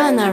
Journal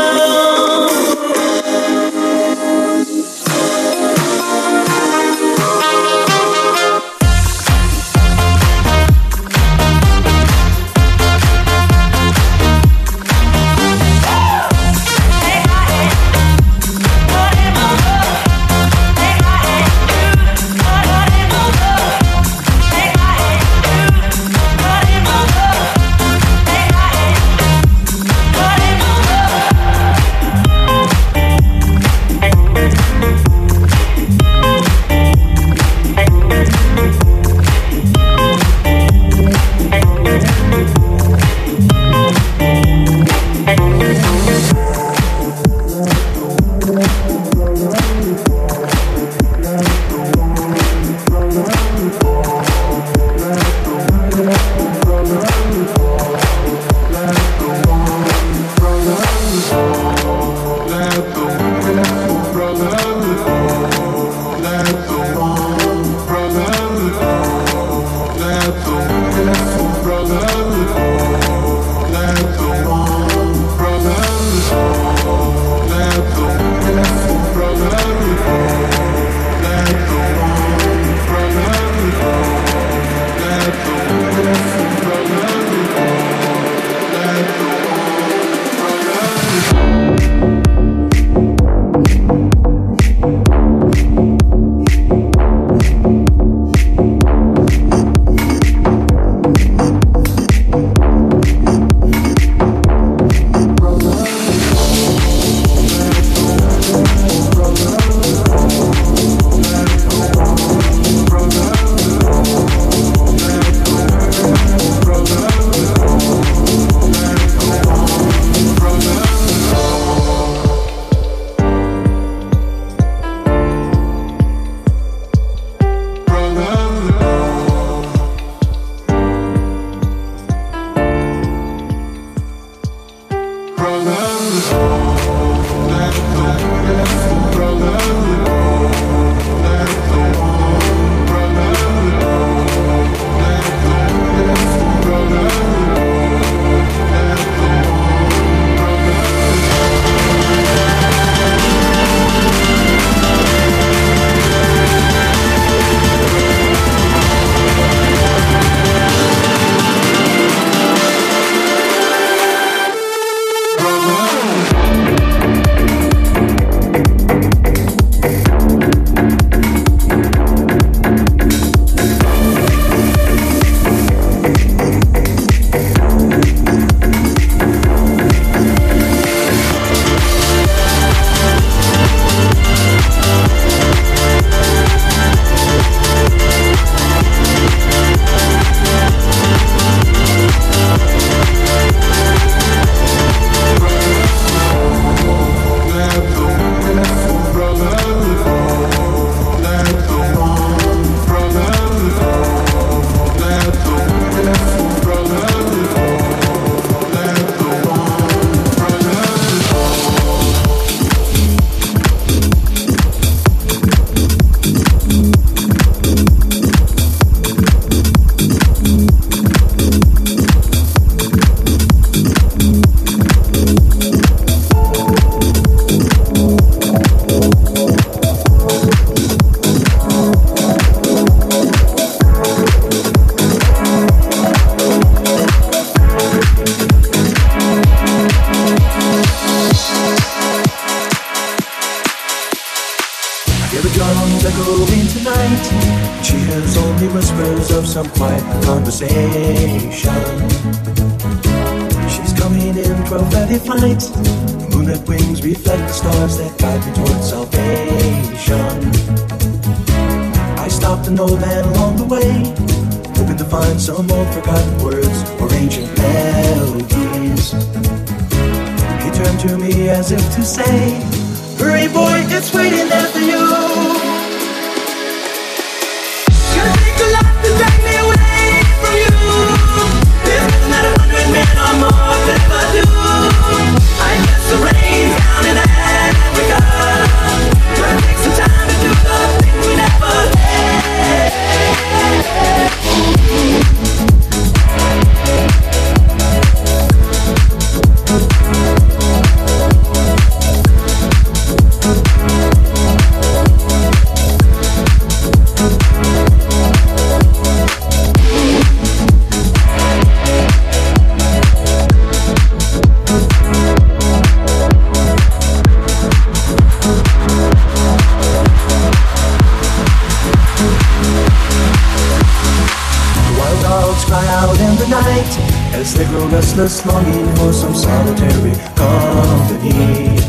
night As they grow restless longing for some solitary company.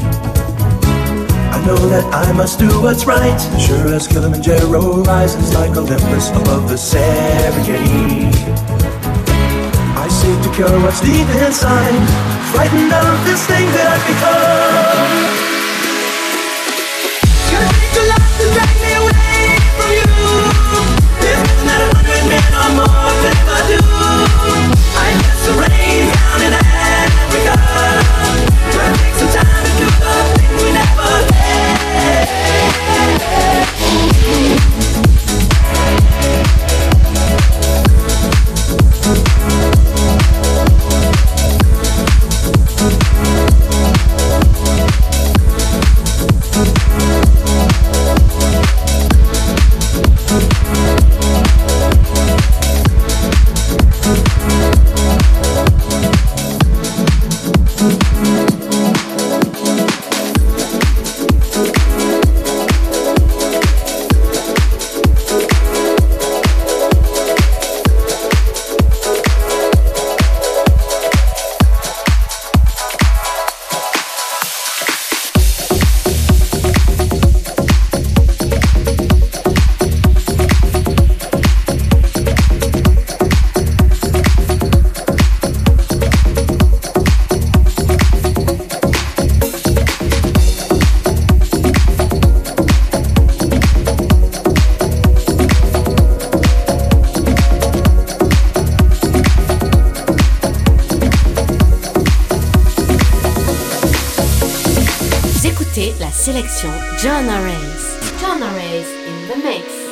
I know that I must do what's right Sure as Kilimanjaro rises like Olympus above the Serengeti. I seek to cure what's deep inside Frightened of this thing that I've become. Your angel light has me away from you. I guess the rain down in Africa. John in the mix.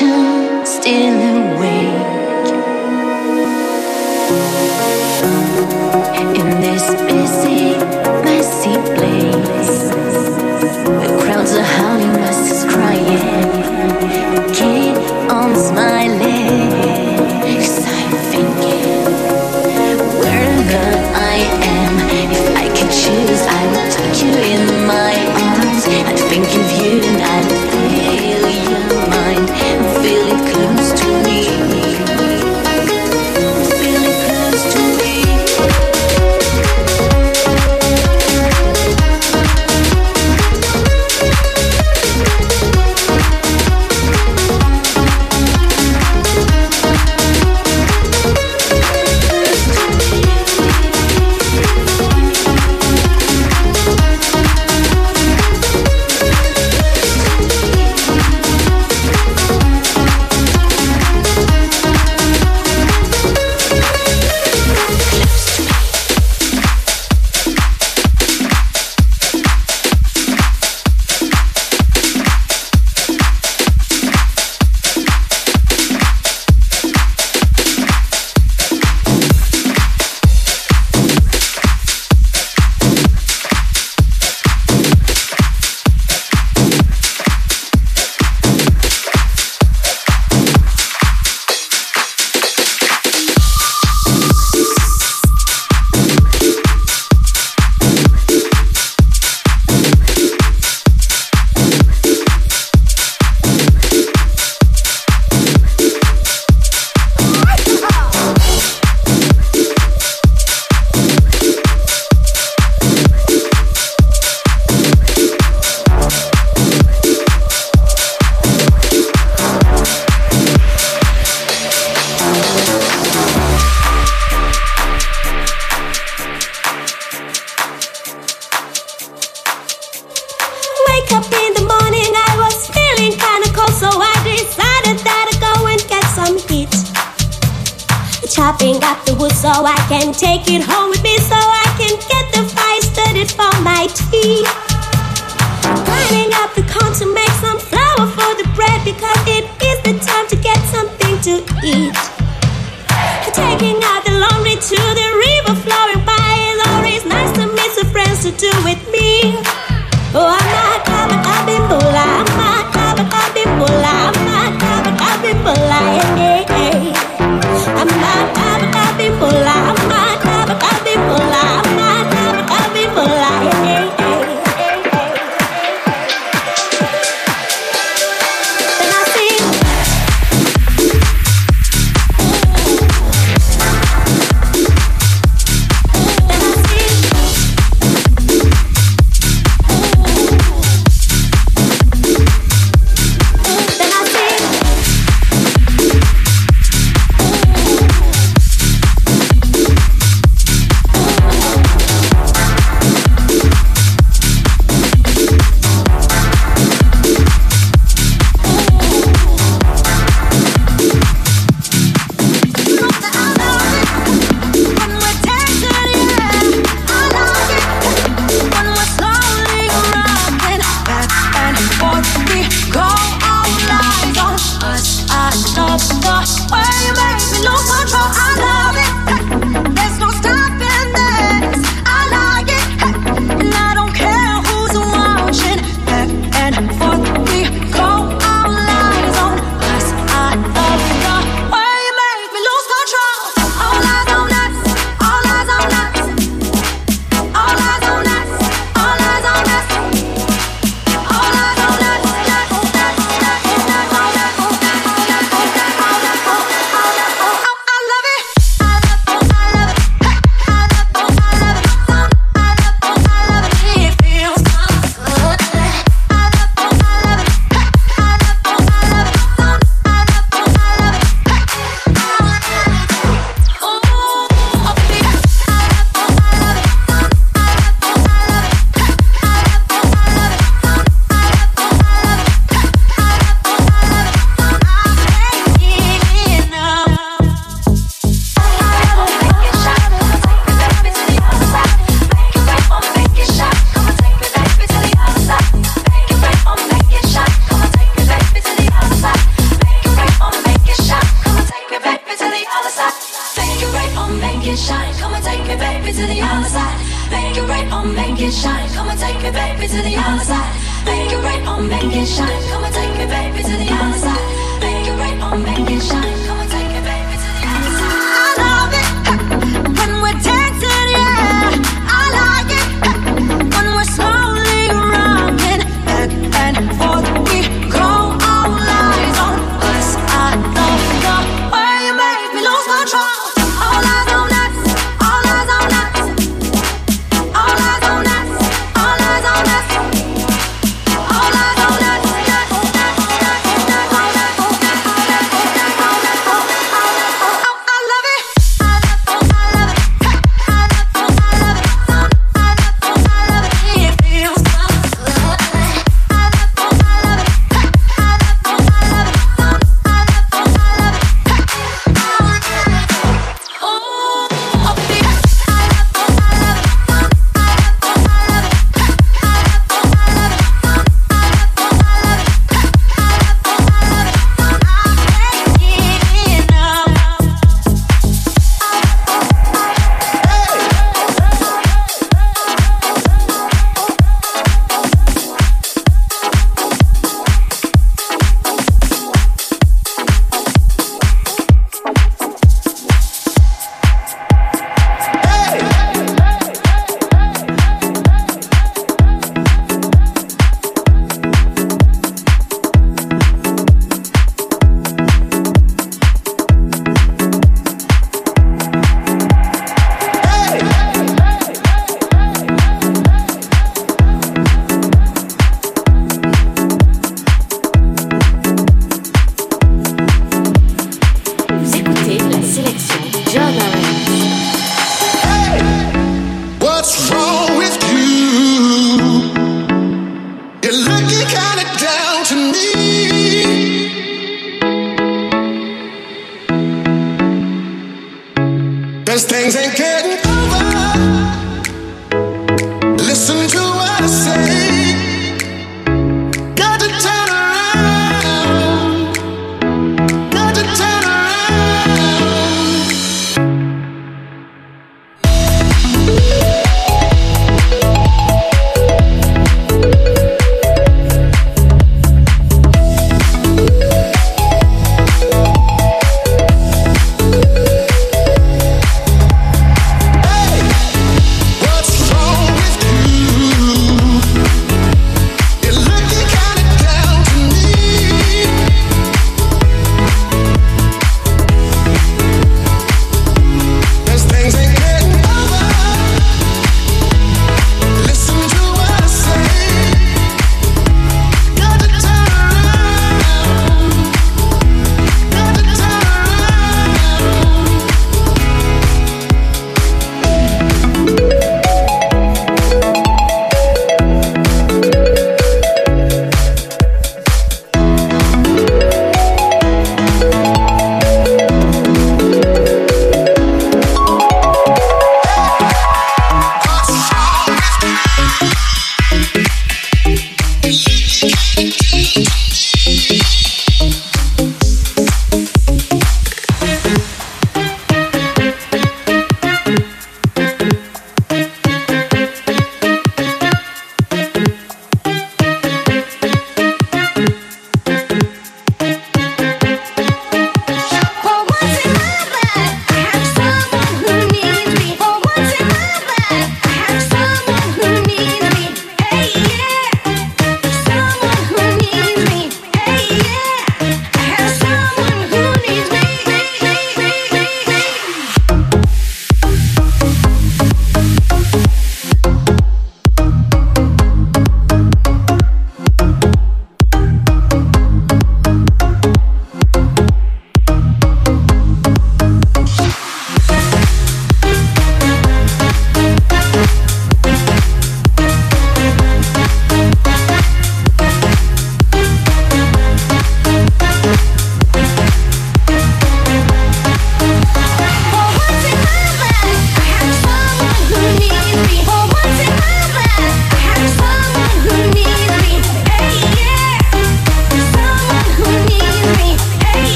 The passion still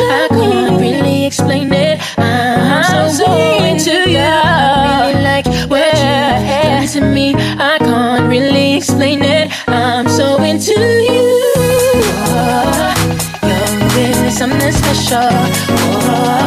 I can't really explain it. I'm so into you. I Really like what you have to me. I can't really explain it. I'm so into you. Oh, you're really something special. Oh,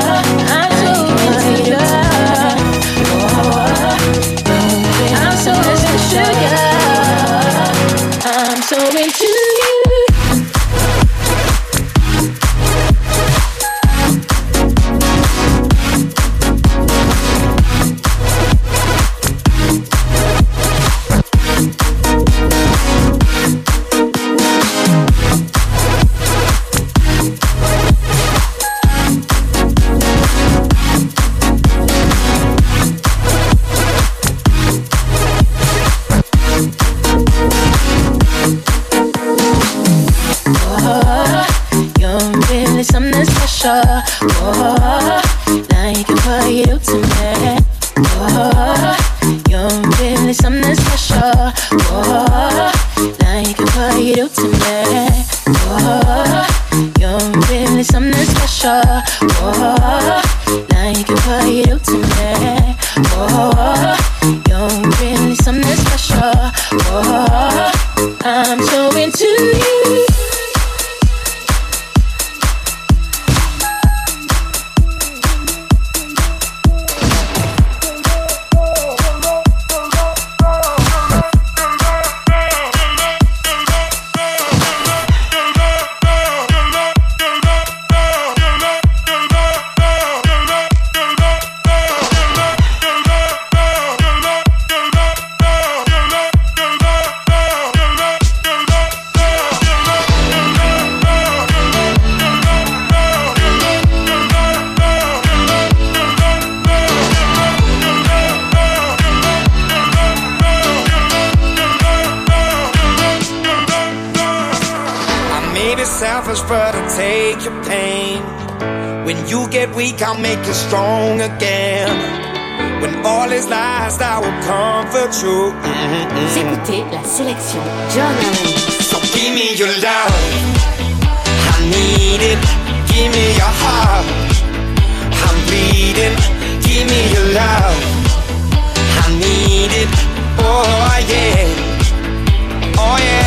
take your pain. When you get weak, I'll make you strong again. When all is lost, I will comfort you. Mm -hmm. Écoutez la sélection So give me your love, I need it. Give me your heart, I'm bleeding. Give me your love, I need it. Oh yeah, oh yeah.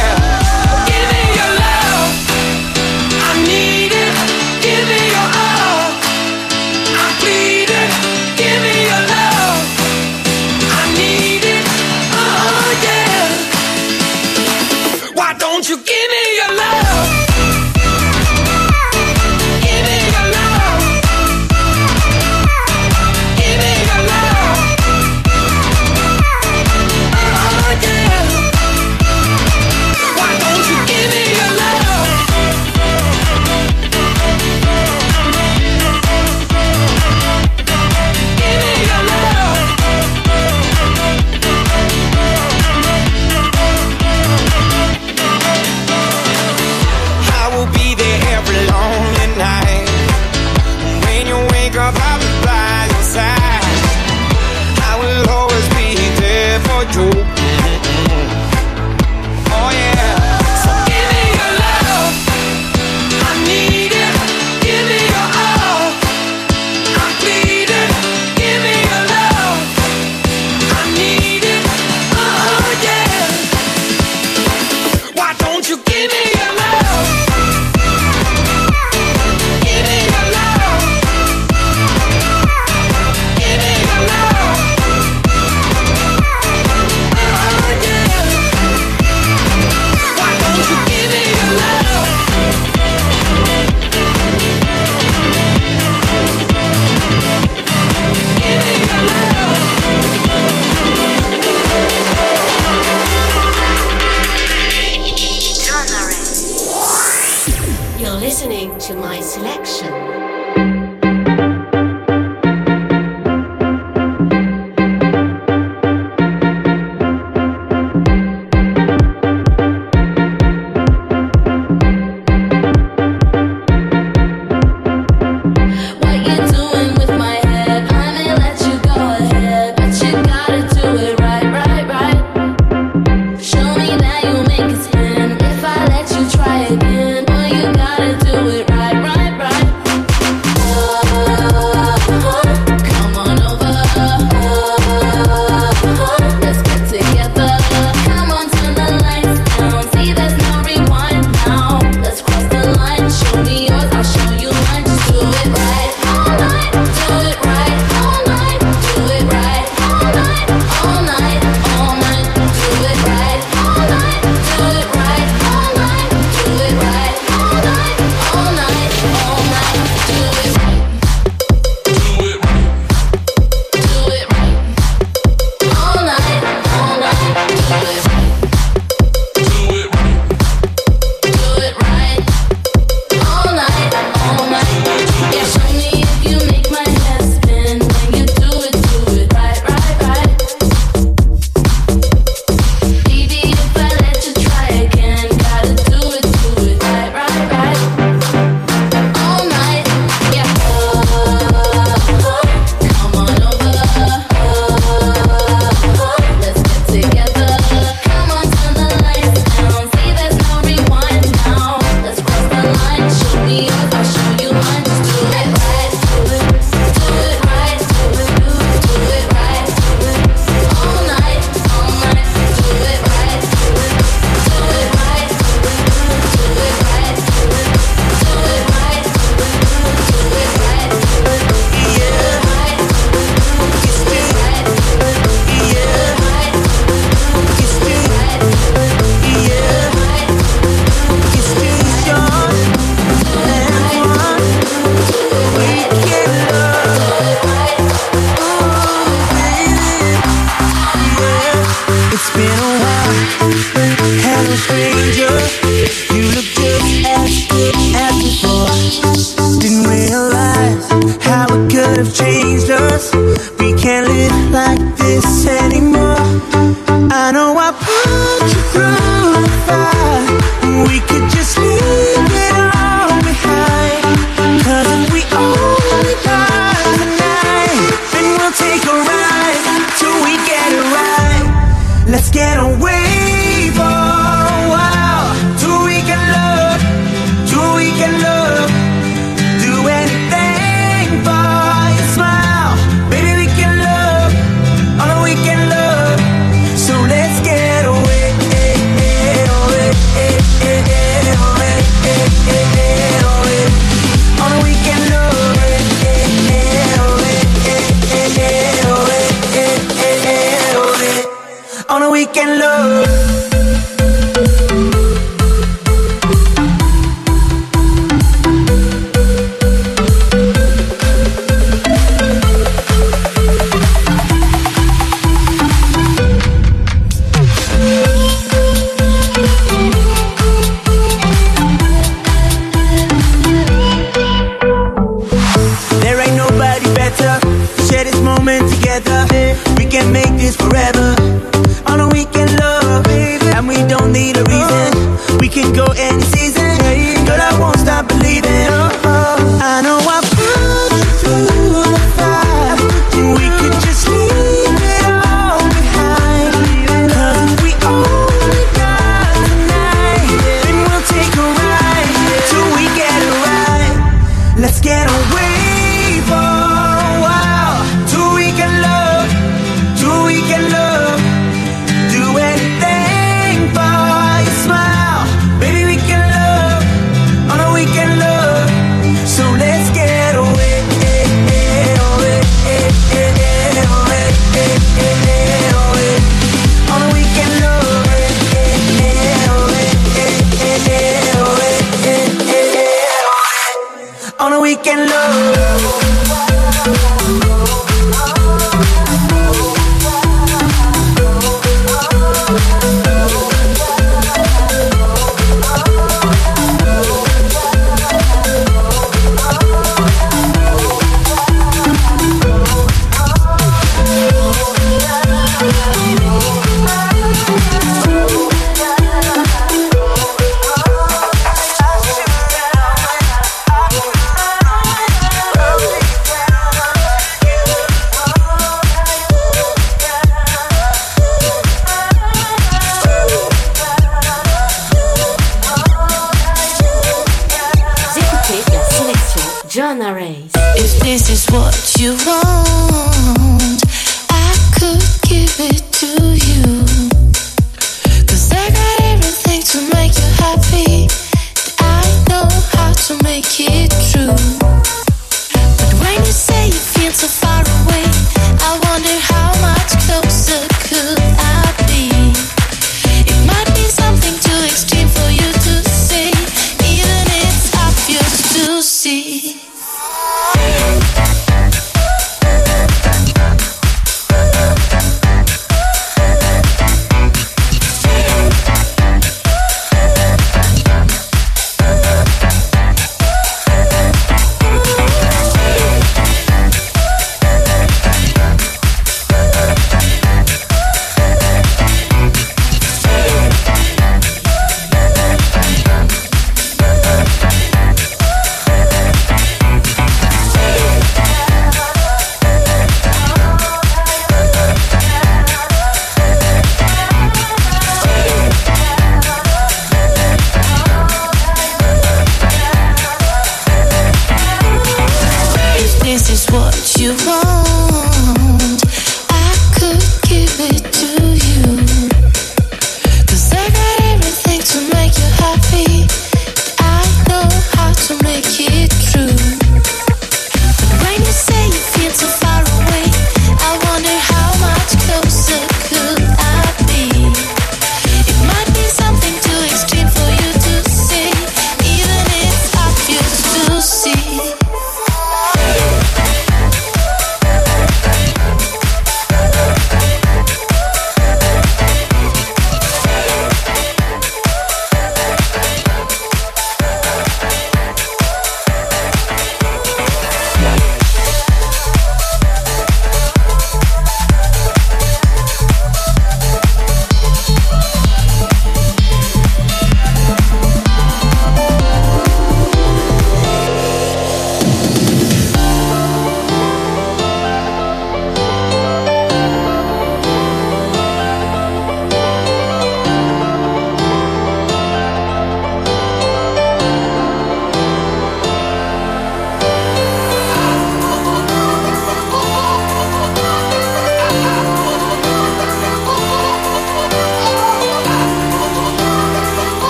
This is what you want.